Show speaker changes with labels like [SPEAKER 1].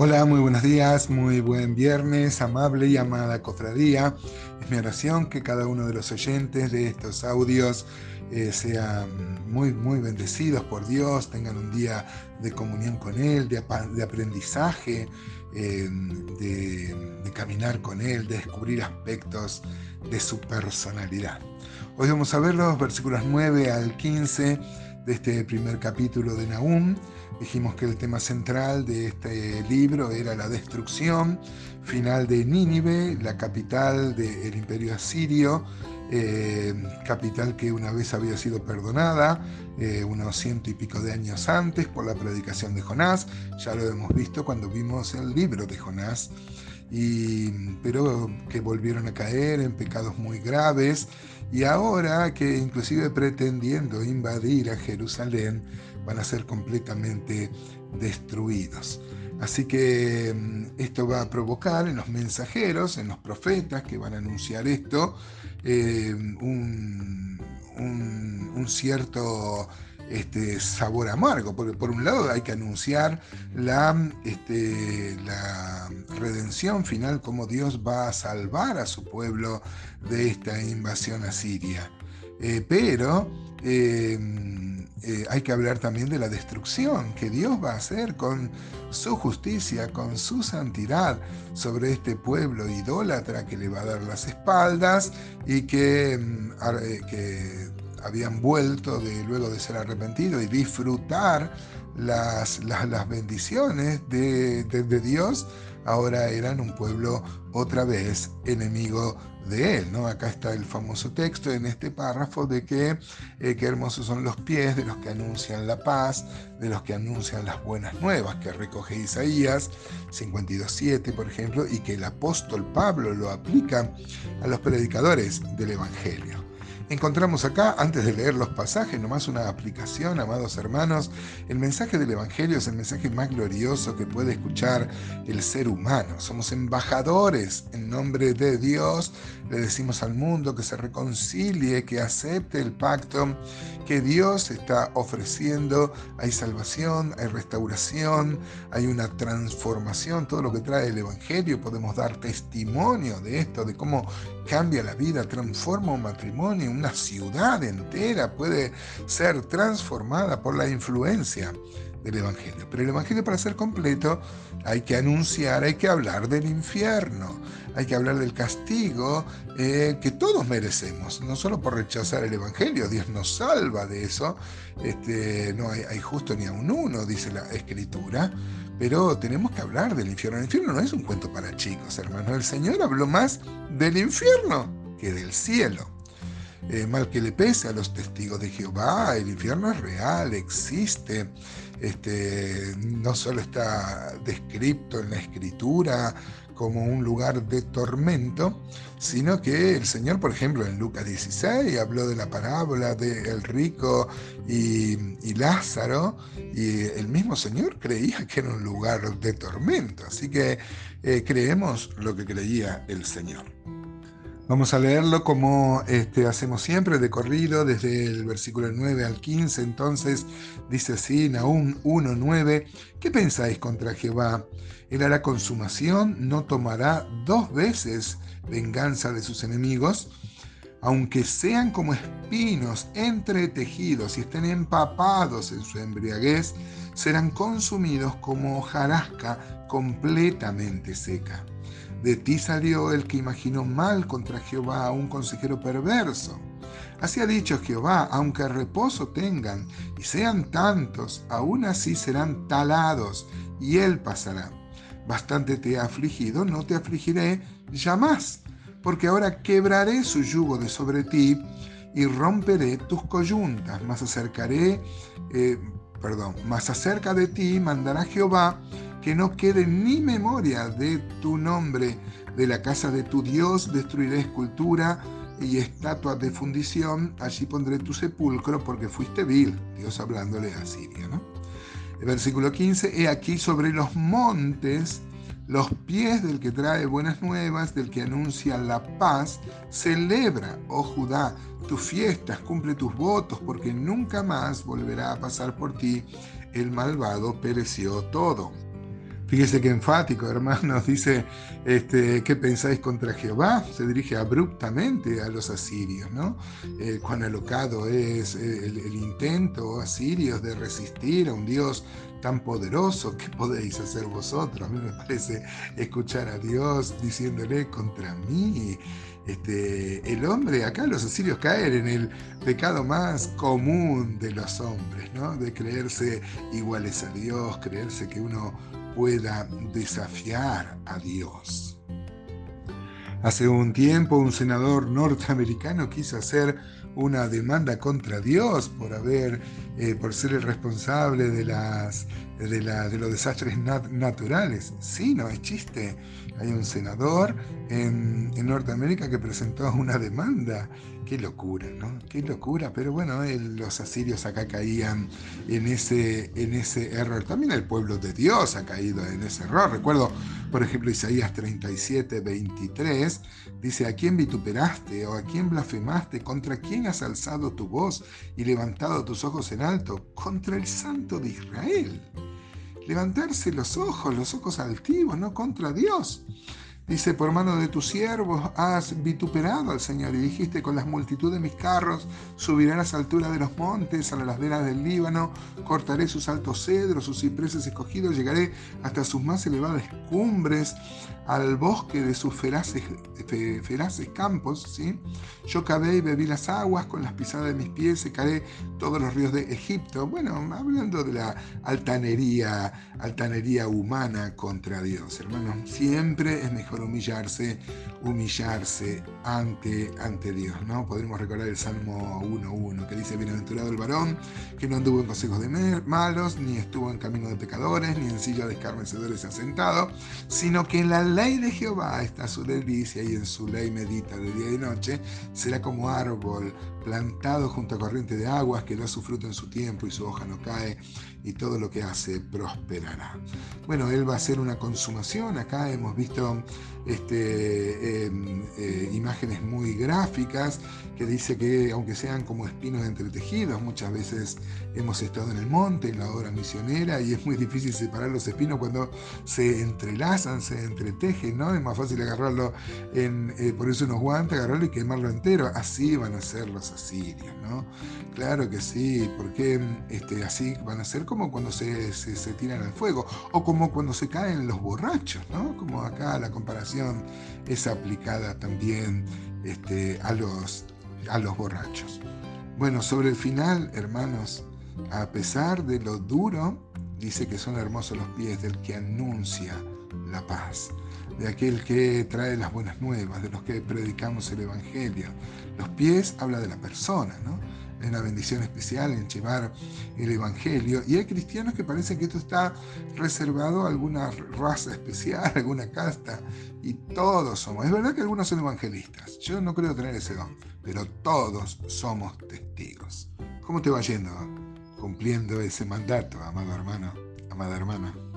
[SPEAKER 1] Hola, muy buenos días, muy buen viernes, amable y amada cofradía. Es mi oración que cada uno de los oyentes de estos audios eh, sean muy, muy bendecidos por Dios, tengan un día de comunión con Él, de, aprendizaje, de, de caminar con Él, de descubrir aspectos de su personalidad. Hoy vamos a ver los versículos 9 al 15 de este primer capítulo de Nahum. Dijimos que el tema central de este libro era la destrucción final de Nínive, la capital del imperio asirio, eh, capital que una vez había sido perdonada, eh, unos ciento y pico de años antes, por la predicación de Jonás. Ya lo hemos visto cuando vimos el libro de Jonás. Y, pero que volvieron a caer en pecados muy graves y ahora que inclusive pretendiendo invadir a Jerusalén, van a ser completamente destruidos. Así que mm, esto va a provocar en los mensajeros, en los profetas que van a anunciar esto, eh, un, cierto este, sabor amargo, porque por un lado hay que anunciar la, este, la redención final, cómo Dios va a salvar a su pueblo de esta invasión asiria. Eh, pero eh, eh, hay que hablar también de la destrucción que Dios va a hacer con su justicia, con su santidad sobre este pueblo idólatra que le va a dar las espaldas y que, mm, eh, que habían vuelto de, luego de ser arrepentido y disfrutar las, las, bendiciones de, de Dios ahora eran un pueblo otra vez enemigo de él. ¿no? Acá está el famoso texto en este párrafo de que eh, qué hermosos son los pies de los que anuncian la paz, de los que anuncian las buenas nuevas, que recoge Isaías 52.7, por ejemplo, y que el apóstol Pablo lo aplica a los predicadores del Evangelio. Encontramos acá, antes de leer los pasajes, nomás una aplicación, amados hermanos. El mensaje del Evangelio es el mensaje más glorioso que puede escuchar el ser humano. Somos embajadores en nombre de Dios. Le decimos al mundo que se reconcilie, que acepte el pacto que Dios está ofreciendo. Hay salvación, hay restauración, hay una transformación. Todo lo que trae el Evangelio podemos dar testimonio de esto, de cómo cambia la vida, transforma un matrimonio, una ciudad entera puede ser transformada por la influencia del Evangelio. Pero el Evangelio para ser completo hay que anunciar, hay que hablar del infierno, hay que hablar del castigo eh, que todos merecemos, no solo por rechazar el Evangelio, Dios nos salva de eso, este, no hay, justo ni a un uno, dice la Escritura, pero tenemos que hablar del infierno. El infierno no es un cuento para chicos, hermanos. El Señor habló más del infierno que del cielo. Eh, mal que le pese a los testigos de Jehová, el infierno es real, existe, este, no solo está descrito en la escritura como un lugar de tormento, sino que el Señor, por ejemplo, en Lucas 16 habló de la parábola del rico y, Lázaro, y el mismo Señor creía que era un lugar de tormento, así que eh, creemos lo que creía el Señor. Vamos a leerlo como este, hacemos siempre, de corrido, desde el versículo 9 al 15. Entonces dice así, Nahum 1.9, ¿qué pensáis contra Jehová? Él hará consumación, no tomará dos veces venganza de sus enemigos, aunque sean como espinos entretejidos y estén empapados en su embriaguez, serán consumidos como hojarasca completamente seca. De ti salió el que imaginó mal contra Jehová, un consejero perverso. Así ha dicho Jehová, aunque reposo tengan y sean tantos, aún así serán talados, y él pasará. Bastante te he afligido, no te afligiré ya más, porque ahora quebraré su yugo de sobre ti y romperé tus coyuntas, más acercaré, eh, perdón, más acerca de ti mandará Jehová que no quede ni memoria de tu nombre. De la casa de tu Dios destruiré escultura y estatuas de fundición, allí pondré tu sepulcro porque fuiste vil. Dios hablándole a Siria. ¿no? El versículo 15, he aquí sobre los montes los pies del que trae buenas nuevas, del que anuncia la paz, celebra, oh Judá, tus fiestas, cumple tus votos, porque nunca más volverá a pasar por ti el malvado, pereció todo. Fíjese que enfático, hermanos, dice, este, ¿qué pensáis contra Jehová? Se dirige abruptamente a los asirios, ¿no? Eh, cuán alocado es eh, el, intento asirios de resistir a un Dios tan poderoso, ¿qué podéis hacer vosotros? A mí me parece escuchar a Dios diciéndole contra mí. Este, el hombre, acá los asirios caen en el pecado más común de los hombres, ¿no? De creerse iguales a Dios, creerse que uno pueda desafiar a Dios. Hace un tiempo un senador norteamericano quiso hacer una demanda contra Dios por haber, eh, por ser el responsable de las de, la, de los desastres naturales. Sí, no es chiste. Hay un senador en, Norteamérica que presentó una demanda Qué locura, ¿no? Qué locura, pero bueno, los asirios acá caían en ese, en ese error. También el pueblo de Dios ha caído en ese error. Recuerdo, por ejemplo, Isaías 37, 23, dice, ¿a quién vituperaste o a quién blasfemaste? ¿Contra quién has alzado tu voz y levantado tus ojos en alto? Contra el Santo de Israel. Levantarse los ojos, los ojos altivos, no contra Dios. Dice, por mano de tus siervos has vituperado al Señor y dijiste, con las multitud de mis carros subiré a las alturas de los montes, a las laderas del Líbano, cortaré sus altos cedros, sus cipreses escogidos, llegaré hasta sus más elevadas cumbres, al bosque de sus feraces, feraces campos. ¿sí? Yo cavé y bebí las aguas, con las pisadas de mis pies secaré todos los ríos de Egipto. Bueno, hablando de la altanería, altanería humana contra Dios, hermanos, siempre es mejor humillarse, humillarse ante, ante Dios, ¿no? Recordar el Salmo 1.1 que dice, bienaventurado el varón, que no anduvo en consejos de malos, ni estuvo en camino de pecadores, ni en silla de escarnecedores asentado, sino que en la ley de Jehová está su delicia y en su ley medita de día y noche, será como árbol plantado junto a corriente de aguas que da su fruto en su tiempo y su hoja no cae y todo lo que hace prosperará. Bueno, él va a hacer una consumación. Acá hemos visto este, em, eh, imágenes muy gráficas que dice que aunque sean como espinos entretejidos, muchas veces hemos estado en el monte, en la obra misionera, y es muy difícil separar los espinos cuando se entrelazan, se entretejen, ¿no? Es más fácil agarrarlo, en, eh, por eso unos guantes, agarrarlo y quemarlo entero. Así van a ser los asirios, ¿no? Claro que sí, porque este, así van a ser como cuando se, se, tiran al fuego, o como cuando se caen los borrachos, ¿no? Como acá la comparación es aplicada también este, a, los, a los borrachos. Bueno, sobre el final, hermanos, a pesar de lo duro, dice que son hermosos los pies del que anuncia la paz, de aquel que trae las buenas nuevas, de los que predicamos el Evangelio. Los pies habla de la persona, ¿no? Es una bendición especial en llevar el Evangelio. Y hay cristianos que parecen que esto está reservado a alguna raza especial, alguna casta. Y todos somos. Es verdad que algunos son evangelistas. Yo no creo tener ese don. Pero todos somos testigos. ¿Cómo te va yendo cumpliendo ese mandato, amado hermano, amada hermana?